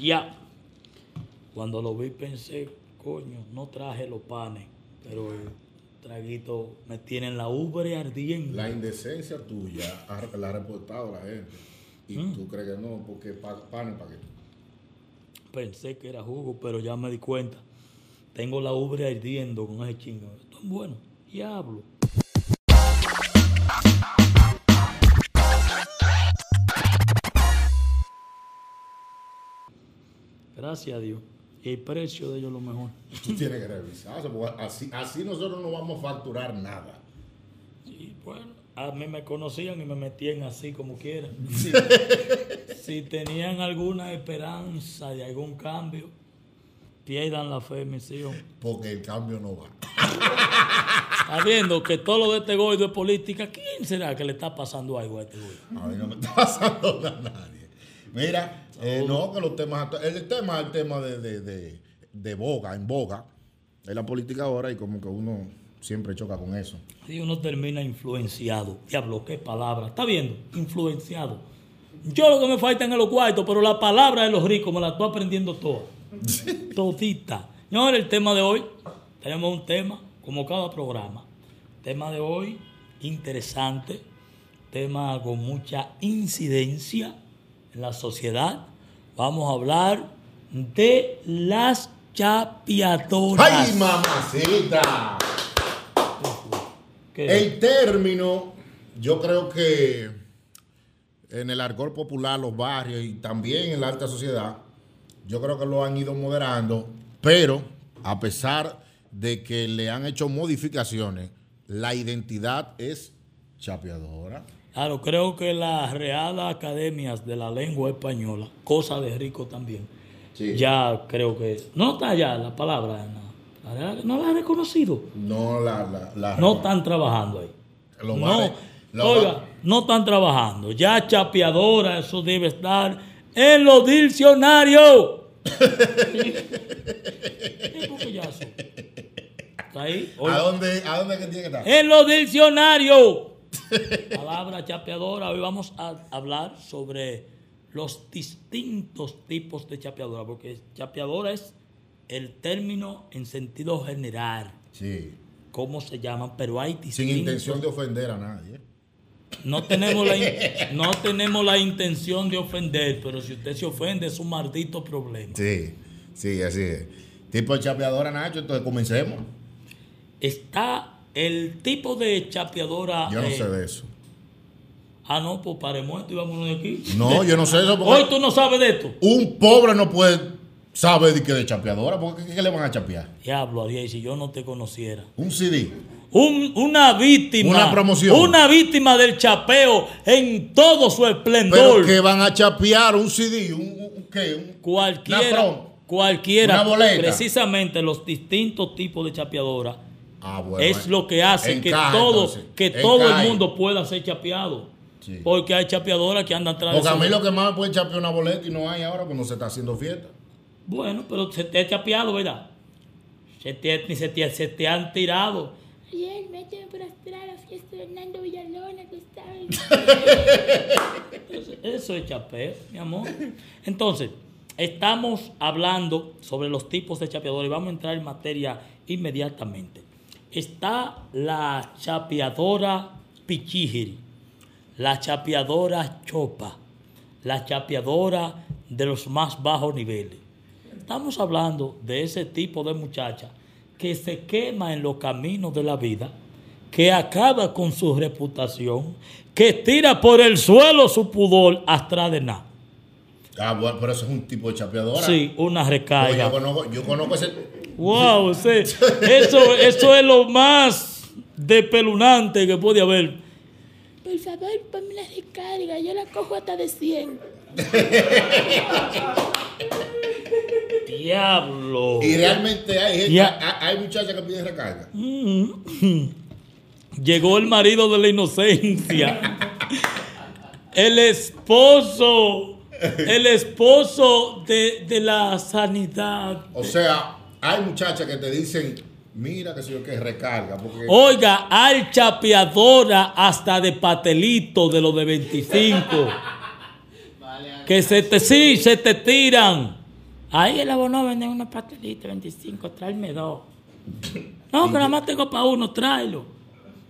Ya. Cuando lo vi pensé, coño, no traje los panes, pero el traguito me tiene en la ubre ardiente. La indecencia tuya la ha reportado la gente. Y Mm. tú crees que no, porque pa- pan para qué. Pensé que era jugo, pero ya me di cuenta. Tengo la ubre ardiendo con ese chingo. Esto es bueno. Diablo. Gracias a Dios. Y el precio de ellos lo mejor. Tú tienes que revisar porque así, así nosotros no vamos a facturar nada. Y bueno, a mí me conocían y me metían así como quieran. Si, si tenían alguna esperanza de algún cambio, pierdan la fe, mis hijos. Porque el cambio no va. Sabiendo que todo lo de este goido es política, ¿quién será que le está pasando algo a este goido? A mí no me está pasando nada a nadie. Mira, eh, no, que los temas. El tema es el tema de, de, de, de boga, en boga. Es la política ahora y como que uno siempre choca con eso. Y uno termina influenciado. Diablo, qué palabra. ¿Está viendo? Influenciado. Yo lo que me falta en los cuartos, pero la palabra de los ricos me la estoy aprendiendo toda. Todita. Señores, el tema de hoy, tenemos un tema, como cada programa. Tema de hoy, interesante. Tema con mucha incidencia en la sociedad. Vamos a hablar de las chapeadoras. ¡Ay, mamacita! ¿Qué? El término, yo creo que en el argor popular, los barrios y también en la alta sociedad, yo creo que lo han ido moderando, pero a pesar de que le han hecho modificaciones, la identidad es chapeadora. Claro, creo que las Real Academias de la Lengua Española, cosa de rico también, Sí. ya creo que... No está ya la palabra, no, la no la ha reconocido. No la... la, la- No están trabajando ahí. Los no, oiga, no están trabajando. Ya chapeadora, eso debe estar en los diccionarios. Está ahí. ¿A dónde, ¿A dónde que tiene que estar? En los diccionarios. Palabra chapeadora. Hoy vamos a hablar sobre los distintos tipos de chapeadora, porque chapeadora es el término en sentido general, Sí. cómo se llaman, pero hay Sin distintos. intención de ofender a nadie. No tenemos, la, no tenemos la intención de ofender, pero si usted se ofende es un maldito problema. Sí, sí, así es. Tipo de chapeadora, Nacho, entonces comencemos. Está el tipo de chapeadora. Yo no eh, sé de eso. Ah, no, pues paremos esto y vámonos de aquí. No, yo no sé eso Hoy tú no sabes de esto. un pobre no puede saber de qué de chapeadora, porque ¿qué, qué le van a chapear? Diablo, Ariel, si yo no te conociera. Un CD. Un- una víctima. Una promoción. Una víctima del chapeo en todo su Pero esplendor. que van a chapear un CD, un, un- ¿qué? Un- Una cualquiera. promo. Cualquiera. Una boleta. Precisamente los distintos tipos de chapeadora Ah, bueno. es lo que hace que todo, entonces. que todo el mundo pueda ser chapeado. Sí. Porque hay chapeadoras que andan tras de Porque a mí lo que más me puede chapear una boleta y no hay ahora cuando se está haciendo fiesta. Bueno, pero se te ha chapeado, ¿verdad? Se te, ni se te, se te han tirado. Ayer, méteme por atrás a la fiesta de Hernando Villalona, que estaba en... Eso, eso es chapeo, mi amor. Entonces, estamos hablando sobre los tipos de chapeadores y vamos a entrar en materia inmediatamente. Está la chapeadora pichígiri, la chapeadora chopa, la chapeadora de los más bajos niveles. Estamos hablando de ese tipo de muchacha que se quema en los caminos de la vida, que acaba con su reputación, que tira por el suelo su pudor hasta de nada. Ah, bueno, pero eso es un tipo de chapeadora. Sí, una recarga. yo, conozco, yo conozco ese. Wow, sí. eso, eso es lo más despelunante que puede haber. Por favor, ponme la recarga, yo la cojo hasta de 100. Diablo. Y realmente hay, Ya. hay, hay muchachas que piden recarga. Llegó el marido de la inocencia. El esposo. El esposo de, de la sanidad. O sea, hay muchachas que te dicen, mira que si yo que recarga. Porque Oiga, hay chapeadora hasta de patelito de los de 25. Que se te, sí, se te tiran. Ahí el abono vende unos pastelitos, 25, tráeme dos. No, que nada más tengo para uno, tráelo.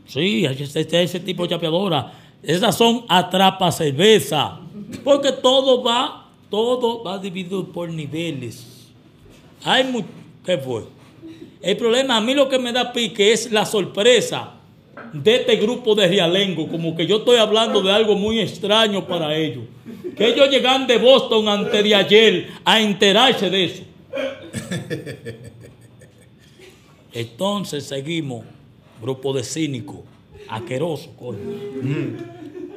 Sí, ese, ese- ese tipo de chapeadora. Esas son atrapa cerveza. Porque todo va, todo va dividido por niveles. Hay mu- ¿Qué fue? El problema, a mí lo que me da pique es la sorpresa de este grupo de Rialengo, como que yo estoy hablando de algo muy extraño para ellos. Que ellos llegan de Boston antes de ayer a enterarse de eso. Entonces seguimos, grupo de cínicos, asquerosos, coño.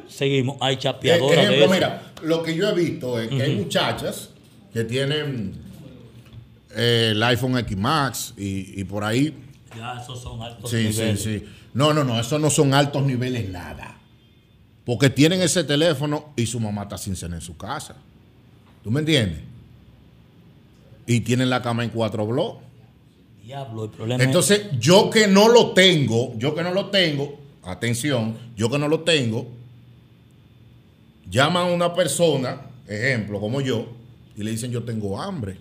Seguimos, hay Eh, chapeadoras de ejemplo, eso. mira, lo que yo he visto es que hay muchachas que tienen eh, el iPhone X Max y, y por ahí. Ya, esos son altos Sí, sí, niveles. sí. No, no, no, esos no son altos niveles nada. Porque tienen ese teléfono y su mamá está sin cena en su casa. ¿Tú me entiendes? Y tienen la cama en cuatro bloques. Diablo, el problema es- Entonces, yo que no lo tengo, yo que no lo tengo, atención, yo que no lo tengo, llaman a una persona, ejemplo, como yo, y le dicen yo tengo hambre.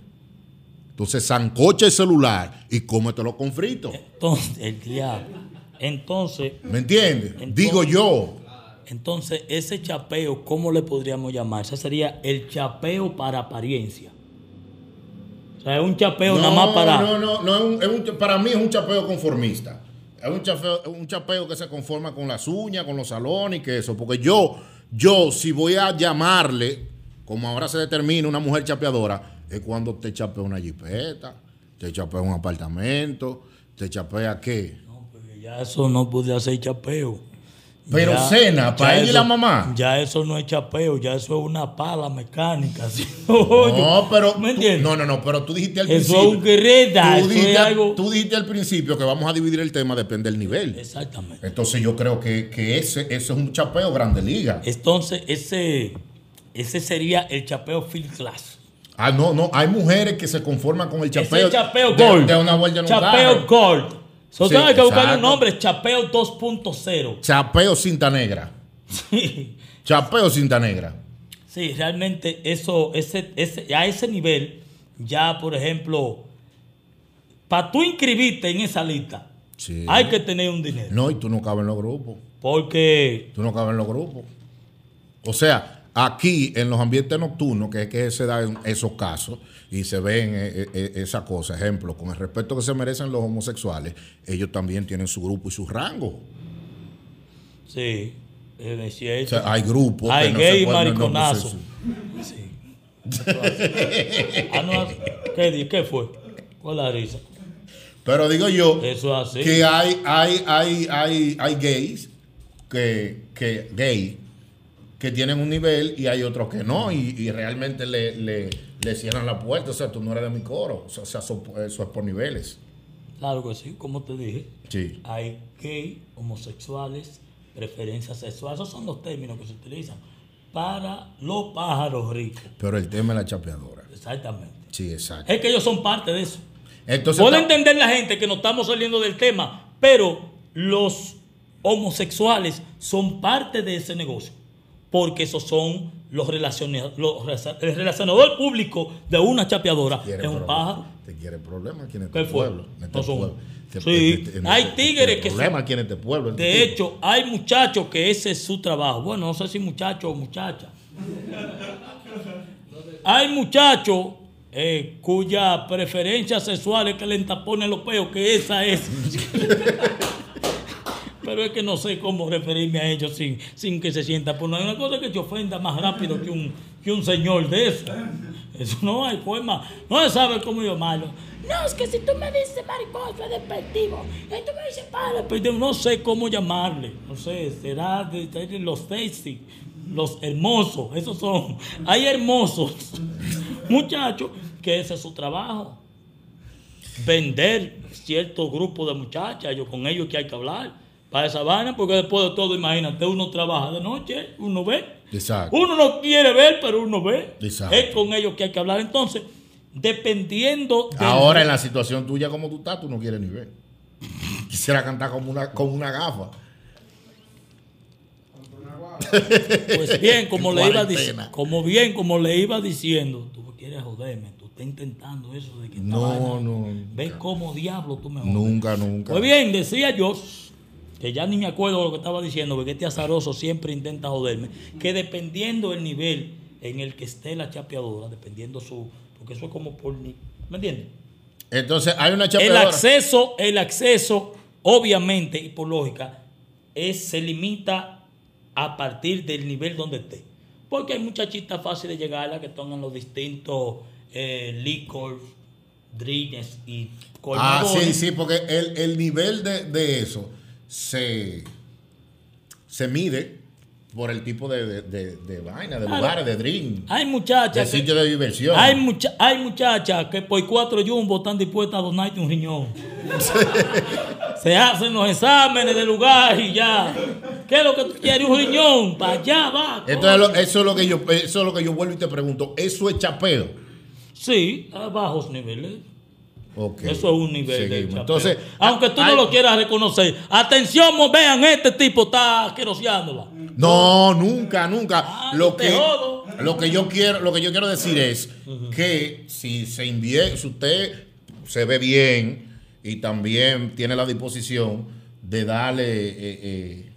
Entonces, zancocha el celular y cómetelo con frito. Entonces, el diablo. Entonces, ¿Me entiendes? Digo yo. entonces, ese chapeo, ¿cómo le podríamos llamar? Ese sería el chapeo para apariencia. O sea, es un chapeo nada más para. No, no, no, es un- es un- para mí es un chapeo conformista. Es un chapeo, un chapeo que se conforma con las uñas, con los salones y que eso. Porque yo, yo, si voy a llamarle, como ahora se determina una mujer chapeadora, es cuando te chapea una jipeta, te chapea un apartamento, te chapea qué. No, porque ya eso no puede hacer chapeo. Pero cena, para ella y la mamá. Ya eso no es chapeo, ya eso es una pala mecánica. No, pero. ¿Me tú- un no, no, no, pero tú dijiste al Eso es principio. un tú, eso dijiste, es algo- tú dijiste al principio que vamos a dividir el tema, depende del nivel. Exactamente. Entonces yo creo que, que ese, ese es un chapeo grande liga. Entonces, ese, ese sería el chapeo field class. Ah, no, no, hay mujeres que se conforman con el chapeo. es chapeo de- gold. De, una vuelta un Chapeo gold. So, Sí, que buscarle un nombre, chapeo 2.0. Chapeo cinta negra. Sí. Chapeo cinta negra. Sí, realmente eso, ese, ese, a ese nivel, ya por ejemplo, para tú inscribirte en esa lista, Sí. hay que tener un dinero. No, y tú no cabes en los grupos. Porque Tú no cabes en los grupos. O sea, aquí en los ambientes nocturnos, que es que se dan esos casos y se ven eh, eh, esa cosa, ejemplo, con el respeto que se merecen los homosexuales, ellos también tienen su grupo y su rango. Sí, es O cierto. sea, hay grupos. Hay gay no- mariconazo. no Sí. Ah, no, ¿qué, di- ¿Qué fue? ¿Cuál es la risa? Pero digo yo Eso así. que hay, hay, hay, hay, hay gays que, que gay que tienen un nivel y hay otros que no, y, y realmente le, le, le cierran la puerta. O sea, tú no eres de mi coro. O sea, eso, eso es por niveles. Claro que sí, como te dije. Sí. Hay gay, homosexuales, preferencias sexuales. Esos son los términos que se utilizan para los pájaros ricos. Pero el tema es la chapeadora. Exactamente. Sí, exacto. Es que ellos son parte de eso. Entonces, Puede entender la gente que no estamos saliendo del tema, pero los homosexuales son parte de ese negocio. Porque esos son los relacionados, los el relacionador público de una chapeadora. Es un pájaro. Te quiere problemas este ¿Qué fue? pueblo. Este No son- pueblo. Te- Sí, te- te- hay te- tigres que problemas aquí en este pueblo. este De hecho, hay muchachos que ese es su trabajo. Bueno, no sé si muchacho o muchacha. Hay muchachos eh, cuya preferencia sexual es que le entaponen los peos, que esa es. Pero es que no sé cómo referirme a ellos sin, sin que se sienta. Pues hay una cosa que te ofenda más rápido que un, que un señor de eso. Eso no hay forma. No se sabe cómo llamarlo. No, es que si tú me dices maricón, soy despectivo. Y tú me dices padre. Pero yo no sé cómo llamarle. No sé, será de los sexy, los hermosos. Esos son. Hay hermosos muchachos que ese es su trabajo. Vender cierto grupo de muchachas, yo con ellos que hay que hablar. Para esa vaina, porque después de todo, imagínate, uno trabaja de noche, uno ve. Exacto. Uno no quiere ver, pero uno ve. Exacto. Es con ellos que hay que hablar. Entonces, dependiendo del Ahora en la situación tuya como tú estás, tú no quieres ni ver. Quisiera cantar como una, como una gafa. Pues bien, como le iba diciendo, como bien, como le iba diciendo, tú quieres joderme, tú está intentando eso de que No, vaina- no, Ve nunca. cómo diablo tú me jodes. Nunca, nunca. Pues bien, decía yo, que ya ni me acuerdo de lo que estaba diciendo, porque este azaroso siempre intenta joderme, que dependiendo del nivel en el que esté la chapeadora, dependiendo su, porque eso es como por, ni- ¿me entiendes? Entonces, hay una El chapeadora. acceso, el acceso, obviamente y por lógica, es, se limita a partir del nivel donde esté. Porque hay muchachitas fáciles de llegar a que en los distintos eh, licors, drinks y Ah, colmadones. sí, sí, porque el, el nivel de, de eso se, se mide por el tipo de, de, de- de vaina, de Claro. lugares, de drink, Hay de muchachas. sitio de diversión. Hay, mucha- hay muchachas que por cuatro jumbo están dispuestas a donarte un riñón. Se hacen los exámenes de lugar y ya. ¿Qué es lo que tú quieres? Un riñón. Para allá va. Entonces, eso, es lo que yo, eso es lo que yo vuelvo y te pregunto. ¿Eso es chapeo? Sí, a bajos niveles. Eso es un nivel de chapeo. Entonces, Aunque tú hay- no lo quieras reconocer. Atención, vean, este tipo está asqueroseándola. No, nunca, nunca. Ah, lo que jodo. lo que yo quiero, lo que yo quiero decir es que si se invierte, si usted se ve bien y también tiene la disposición de darle eh, eh,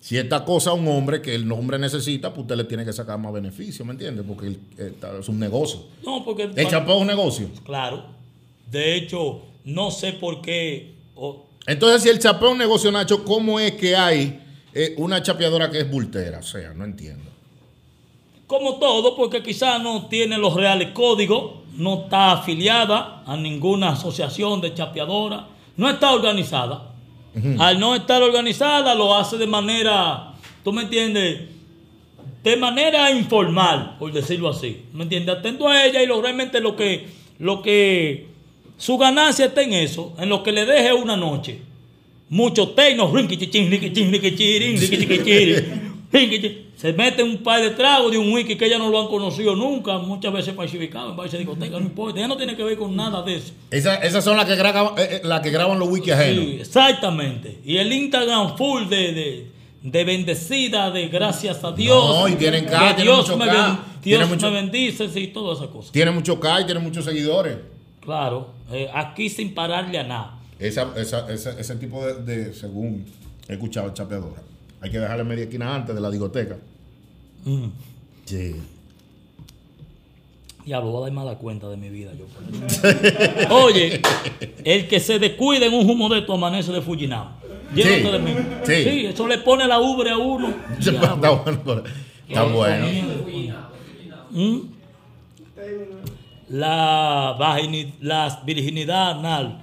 cierta cosa a un hombre que el hombre necesita, pues usted le tiene que sacar más beneficio, ¿me entiende? Porque el- es un negocio. No, porque. El chapeo es un negocio. Claro. De hecho, no sé por qué. Entonces, si el chapeo un negocio, Nacho, ¿cómo es que hay eh, una chapeadora que es bultera? O sea, no entiendo. Como todo, porque quizás no tiene los reales códigos, no está afiliada a ninguna asociación de chapeadora, no está organizada. Al no estar organizada, lo hace de manera, ¿tú me entiendes? De manera informal, por decirlo así. ¿Me entiendes? Atento a ella y lo, realmente lo que, lo que, su ganancia está en eso, en lo que le deje una noche. Muchos teinos, se mete un par de tragos de un wiki que ella no lo han conocido nunca, muchas veces falsificado en varias discotecas, no importa, ella no tiene que ver con nada de eso. Esa- esas son las que graban, eh, eh, las que graban los wiki ajenos. Sí, exactamente. Y el Instagram full de, de, de bendecida, de gracias a Dios. No, y tienen que K, tienen Dios mucho me, K, ben- Dios mucho- me bendice, sí, todas esas cosas. Tiene mucho K y tiene muchos seguidores. Claro, eh, aquí sin pararle a nada. Esa, esa- esa- ese tipo de, de- según he escuchado, chapeadora. Hay que dejarle media esquina antes de la discoteca. Mm. Sí. Diablo, voy a dar mala cuenta de mi vida yo. Oye, el que se descuide en un humo de esto amanece de Fujinam. Llévate Sí, de mí. sí. eso le pone la ubre a uno. Está bueno. Está bueno. ¿Mm? La, la virginidad anal.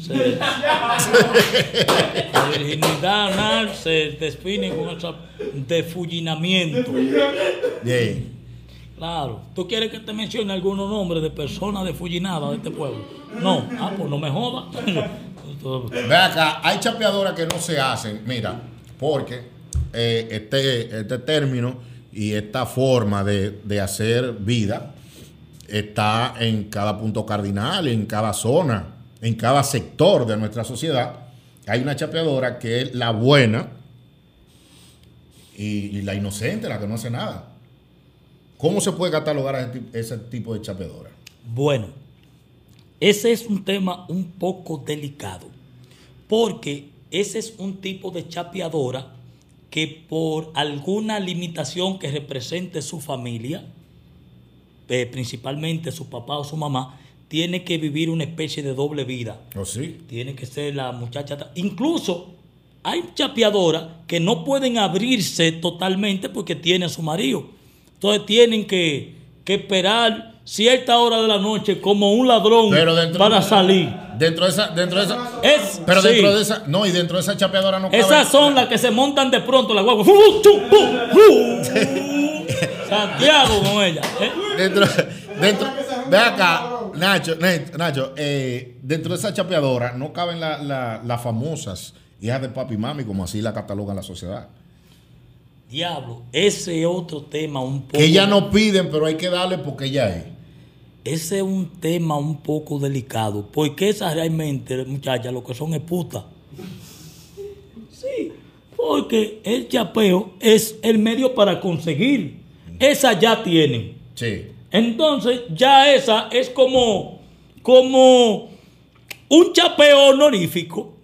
se- la virginidad anal se define con ese defullinamiento. Bien. Claro. ¿Tú quieres que te mencione algunos nombres de personas defullinadas de este pueblo? No. Ah, pues no me jodas. Ve acá, hay chapeadoras que no se hacen, mira, porque eh, este, este término y esta forma de, de hacer vida está en cada punto cardinal, en cada zona, en cada sector de nuestra sociedad. Hay una chapeadora que es la buena y, la inocente, la que no hace nada. ¿Cómo se puede catalogar a ese tipo de chapeadora? Bueno, ese es un tema un poco delicado, porque ese es un tipo de chapeadora que por alguna limitación que represente su familia, eh, principalmente su papá o su mamá, tiene que vivir una especie de doble vida. ¿O sí? Tiene que ser la muchacha. Incluso hay chapeadoras que no pueden abrirse totalmente porque tienen a su marido. Entonces tienen que, que esperar cierta hora de la noche como un ladrón Pero dentro- para salir. Dentro de esa, dentro de esa, Es, Pero sí. dentro de esa, no, y dentro de esa chapeadora no cabe. Esas son las que se montan de pronto la guagua. Santiago con ella. ¿eh? Dentro, dentro, ve acá, Nacho, Nacho, eh, dentro de esa chapeadora no caben la- la- las famosas hijas de papi y mami, como así la catalogan la sociedad. Diablo, ese es otro tema un poco. Que ya no piden, pero hay que darle porque ya es. Ese es un tema un poco delicado, porque esas realmente, muchachas, lo que son es putas. Sí, porque el chapeo es el medio para conseguir. Esas ya tienen. Sí. Entonces, ya esa es como, como un chapeo honorífico.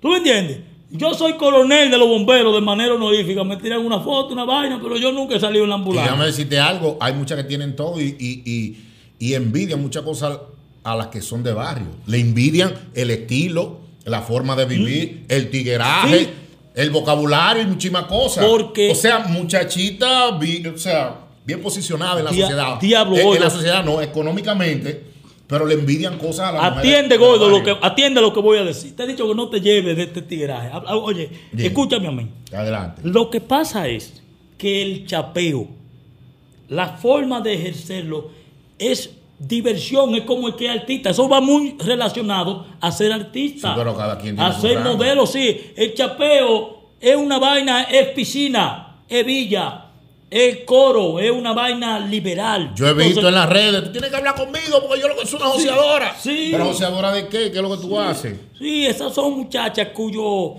¿Tú me entiendes? Yo soy coronel de los bomberos de manera honorífica. Me tiran una foto, una vaina, pero yo nunca he salido en la ambulancia. déjame decirte algo, hay muchas que tienen todo y, y, y, y envidian muchas cosas a las que son de barrio. Le envidian el estilo, la forma de vivir, el tigueraje, Sí. el vocabulario y muchísimas cosas. Porque- o sea, muchachita, o sea, bien posicionada en la Dia- sociedad. diablo, en, la sociedad no, económicamente, pero le envidian cosas a la Atiende, gordo, lo que, atiende lo que voy a decir. Te he dicho que no te lleves de este tigreaje. Oye, Bien. escúchame a mí. Adelante. Lo que pasa es que el chapeo, la forma de ejercerlo es diversión, es como el que es artista. Eso va muy relacionado a ser artista. Sí, pero cada quien tiene a su ser rango. modelo, sí. El chapeo es una vaina, es piscina, es villa, es coro, es una vaina liberal. Yo he visto Entonces, en las redes, tú tienes que hablar conmigo porque yo lo que soy una joseadora. sí. Pero joseadora de qué? ¿Qué es lo que tú haces? Sí, esas son muchachas cuyo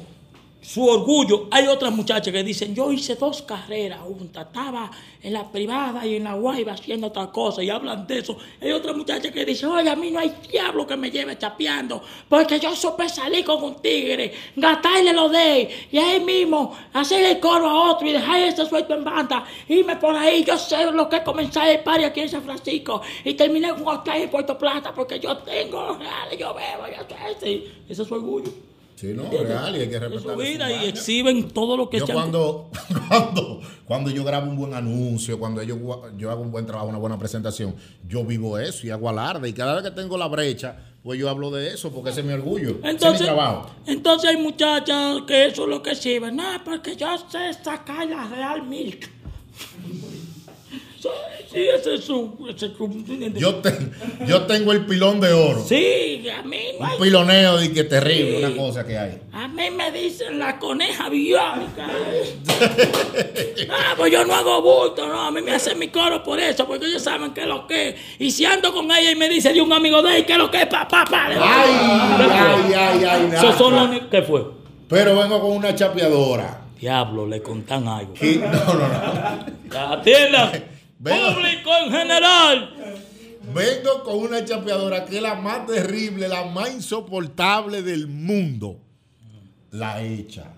su orgullo. Hay otras muchachas que dicen, yo hice dos carreras juntas, estaba en la privada y en la guayba haciendo otra cosa y hablan de eso. Hay otras muchachas que dicen, oye, a mí no hay diablo que me lleve chapeando, porque yo supe salir con un tigre, gastarle los de y ahí mismo hacer el coro a otro y dejar ese suelto en banda, irme por ahí, yo sé lo que es comenzar el party aquí en San Francisco y terminé con hotel en Puerto Plata porque yo tengo reales, yo bebo, yo sé, sí. ese es su orgullo. Sí, no, real, y hay que respetar. y exhiben todo lo que Yo cuando, cuando, cuando yo grabo un buen anuncio, cuando yo, yo hago un buen trabajo, una buena presentación, yo vivo eso y hago alarde. Y cada vez que tengo la brecha, pues yo hablo de eso porque ese es mi orgullo. ese es mi Entonces, trabajo. entonces hay muchachas que eso es lo que sirven. No, porque yo sé sacar la Real Milk. Sí, ese es su... ese Yo, ten- yo tengo el pilón de oro. Sí, a mí no hay- Un piloneo de que terrible, una cosa que hay. A mí me dicen la coneja biónica. ah, pues yo no hago bulto, no. A mí me hacen mi coro por eso, porque ellos saben qué es lo que es. Y si ando con ella y me dice de un amigo de él qué es lo que es, papá, papá. Ay, ay, ay, ay. Esos son los únicos- ¿Qué fue? Pero vengo con una chapeadora. Diablo, le contan algo. Y- no, no, no. Atienda. Público en general. Vengo con una chapeadora que es la más terrible, la más insoportable del mundo. La hecha.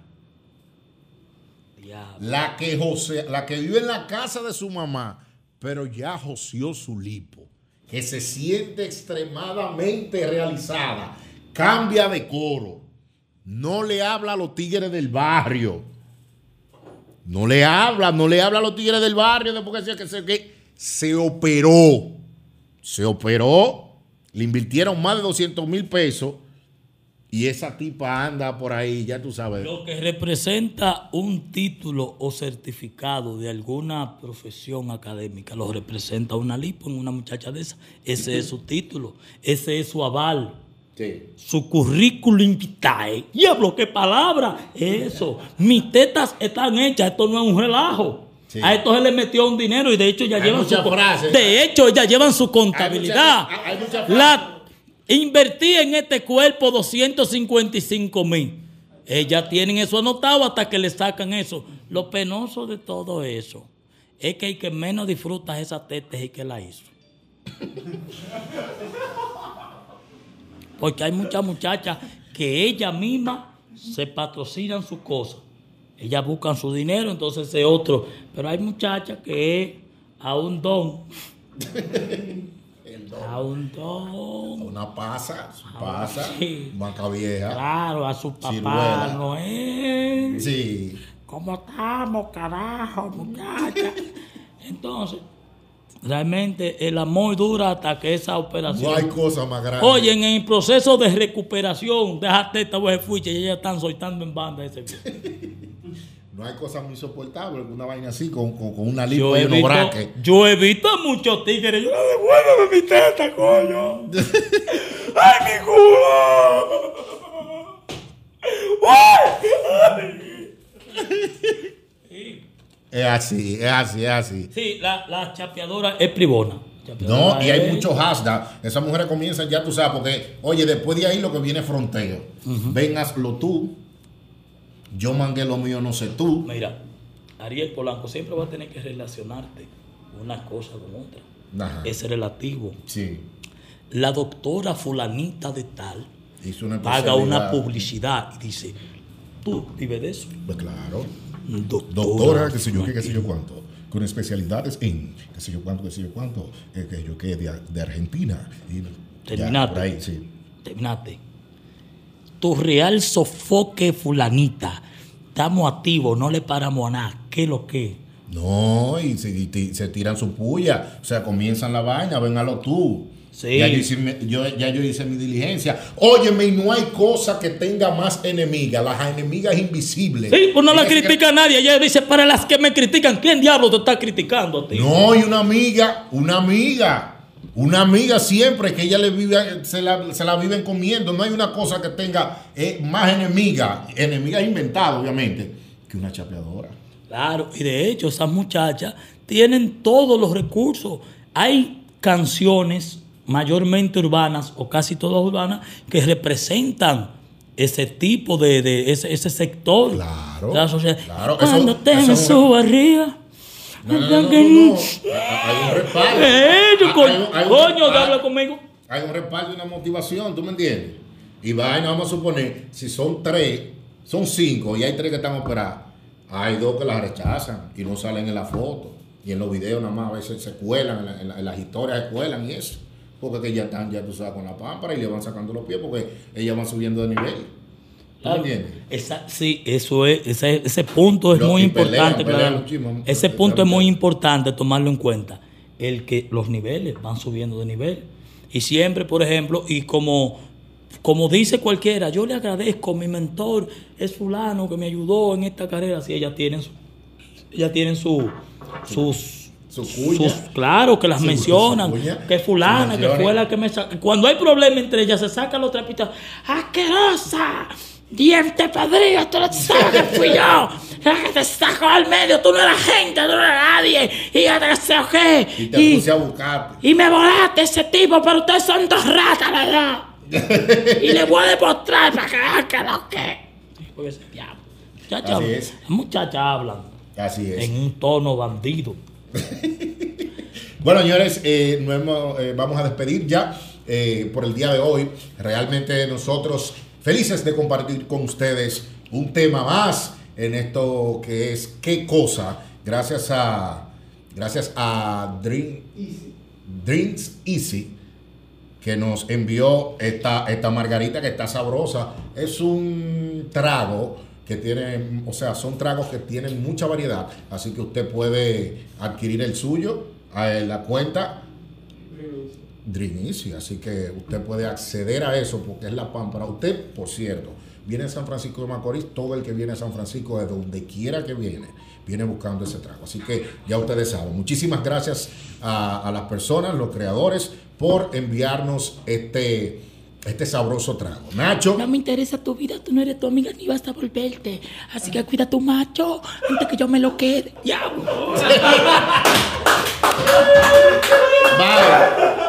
Diablo. La que José, la que vive en la casa de su mamá, pero ya joseó su lipo, que se siente extremadamente realizada, cambia de coro, no le habla a los tigres del barrio, no le habla, no le habla los tigres del barrio después que se, que se, que se operó, se operó, le invirtieron más de 200 mil pesos y esa tipa anda por ahí, ya tú sabes. Lo que representa un título o certificado de alguna profesión académica, lo representa una lipo en una muchacha de esa. Ese es su título, ese es su aval, Sí. su currículum vitae. Diablo, qué palabra. Eso. Mis tetas están hechas, esto no es un relajo. Sí. A esto se le metió un dinero y de hecho ya Hay llevan su frases. De hecho, ya llevan su contabilidad. Hay muchas- hay. La Invertí en este cuerpo 255 mil. Ellas tienen eso anotado hasta que le sacan eso. Lo penoso de todo eso es que el que menos disfruta esa teta es el que la hizo. Porque hay muchas muchachas que ellas mismas se patrocinan sus cosas. Ellas buscan su dinero, entonces ese otro. Pero hay muchachas que es a un don. A un don. Una pasa, pasa, Ah, sí. vaca vieja. Claro, a su papá Ciruela. Noel. Sí. ¿Cómo estamos, carajo, muchacha? Entonces, realmente el amor dura hasta que esa operación. No hay cosa más grande. Oye, en el proceso de recuperación, déjate esta vez fuiste y ellas están soltando en banda ese. No hay cosa muy soportable una vaina así con, con, con una lipo braques. yo he visto a muchos tigres. Yo, devuélveme mi teta, coño. ¡Ay, mi culo! Es así, es así, es así. Sí, la, la chapeadora es privona. No, y hay muchos hashtags. Esas mujeres comienzan, ya tú sabes, porque, oye, después de ahí lo que viene es fronteo. Ven, hazlo tú. Yo mangué lo mío, no sé tú. Mira, Ariel Polanco siempre va a tener que relacionarte una cosa con otra. Ajá. es relativo. Sí. La doctora fulanita de tal Hizo una paga una publicidad y dice, tú vives de eso. Pues claro. Doctora, Doctora, qué sé yo qué, qué sé yo cuánto. Con especialidades en qué sé yo cuánto, qué sé yo cuánto, eh, sé yo qué, de, de Argentina. Y por ahí, sí. Terminaste. Tu real sofoque fulanita. Estamos activos, no le paramos a nada. ¿Qué es lo que? No, y se, y ti- se tiran su puya. O sea, comienzan la vaina, véngalo tú. Sí. Ya yo, hice, mi- yo- ya yo hice mi diligencia. Óyeme, y no hay cosa que tenga más enemigas. Las enemigas invisibles. Sí, pues no la critica a nadie. Ella dice, para las que me critican, ¿quién diablo te está criticando a ti? No, y una amiga, una amiga. Una amiga siempre que ella le vive, se la, se la viven comiendo. No hay una cosa que tenga eh, más enemiga, enemiga inventada, obviamente, que una chapeadora. Claro, y de hecho esas muchachas tienen todos los recursos. Hay canciones mayormente urbanas o casi todas urbanas que representan ese tipo de, de- ese, ese sector Claro, de la sociedad. claro, Cuando te me subo arriba. No, no, no, no, no. Hay un respaldo. Eh, coño, habla conmigo. Hay un respaldo y una motivación, ¿tú me entiendes? Y vaina, vamos a suponer, si son tres, son cinco y hay tres que están operados, hay dos que las rechazan y no salen en la foto. Y en los videos nada más a veces se cuelan, en, la- en la- en las historias se cuelan y eso. Porque que ya están, ya tú sabes, con la pámpara y le van sacando los pies porque ellas van subiendo de nivel. ¿Tú Claro. entiendes? Esa- sí, eso es, ese, ese punto es muy pelean, importante. pelean. Ese punto es muy importante tomarlo en cuenta. El que los niveles van subiendo de nivel. Y siempre, por ejemplo, y como, como dice cualquiera, yo le agradezco, mi mentor es fulano que me ayudó en esta carrera. Si ellas tienen su, ellas tienen su, sus, Su cuña. sus- claro, que las Su- mencionan, su cuña. que fulana, que fue la que me sacó. Cuando hay problema entre ellas, se sacan los trapitos. ¡Asquerosa! ¡Diente podrido! ¡Tú no sabes que fui yo! ¡La que te sacó al medio! ¡Tú no eras gente! ¡Tú no eras nadie! ¡Y ya te sé o qué! Y te Y, puse a buscarte. y me volaste ese tipo, pero ustedes son dos ratas, ¿verdad? y le voy a demostrar para que vean que lo que... Porque es. las muchachas hablan Así es. en un tono bandido. Bueno, señores, eh, nos eh, vamos a despedir ya eh, por el día de hoy. Realmente nosotros felices de compartir con ustedes un tema más en esto que es qué cosa. Gracias a gracias a Dream, Drinks Easy que nos envió esta, esta margarita que está sabrosa. Es un trago que tiene, o sea, son tragos que tienen mucha variedad, así que usted puede adquirir el suyo a la cuenta Dream Easy, así que usted puede acceder a eso porque es la pámpara. Usted, por cierto, viene San Francisco de Macorís, todo el que viene a San Francisco, de donde quiera que viene, viene buscando ese trago. Así que ya ustedes saben. Muchísimas gracias a las personas, los creadores, por enviarnos este, este sabroso trago. Nacho. No me interesa tu vida, tú no eres tu amiga ni vas a volverte. Así que cuida a tu macho antes que yo me lo quede. ¡Ya! Vale.